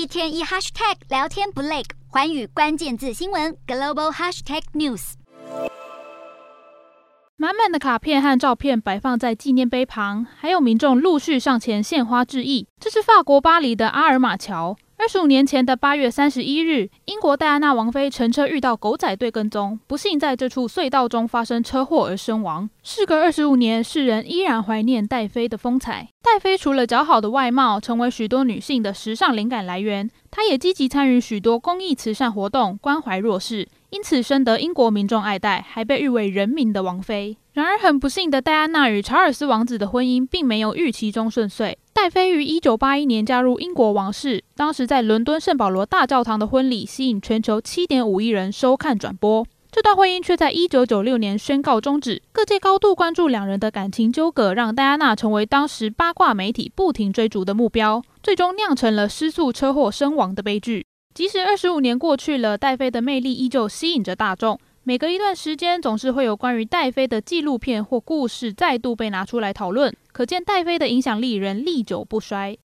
一天一 hashtag 聊天不累，环宇关键字新闻 global hashtag news。满满的卡片和照片摆放在纪念碑旁，还有民众陆续上前献花致意。这是法国巴黎的阿尔马桥。二十五年前的八月三十一日，英国戴安娜王妃乘车遇到狗仔队跟踪，不幸在这处隧道中发生车祸而身亡。事隔二十五年，世人依然怀念戴妃的风采。戴妃除了姣好的外貌，成为许多女性的时尚灵感来源，她也积极参与许多公益慈善活动，关怀弱势。因此深得英国民众爱戴，还被誉为“人民的王妃”。然而，很不幸的，戴安娜与查尔斯王子的婚姻并没有预期中顺遂。戴妃于一九八一年加入英国王室，当时在伦敦圣保罗大教堂的婚礼吸引全球七点五亿人收看转播。这段婚姻却在一九九六年宣告终止。各界高度关注两人的感情纠葛，让戴安娜成为当时八卦媒体不停追逐的目标，最终酿成了失速车祸身亡的悲剧。即使二十五年过去了，戴妃的魅力依旧吸引着大众。每隔一段时间，总是会有关于戴妃的纪录片或故事再度被拿出来讨论，可见戴妃的影响力仍历久不衰。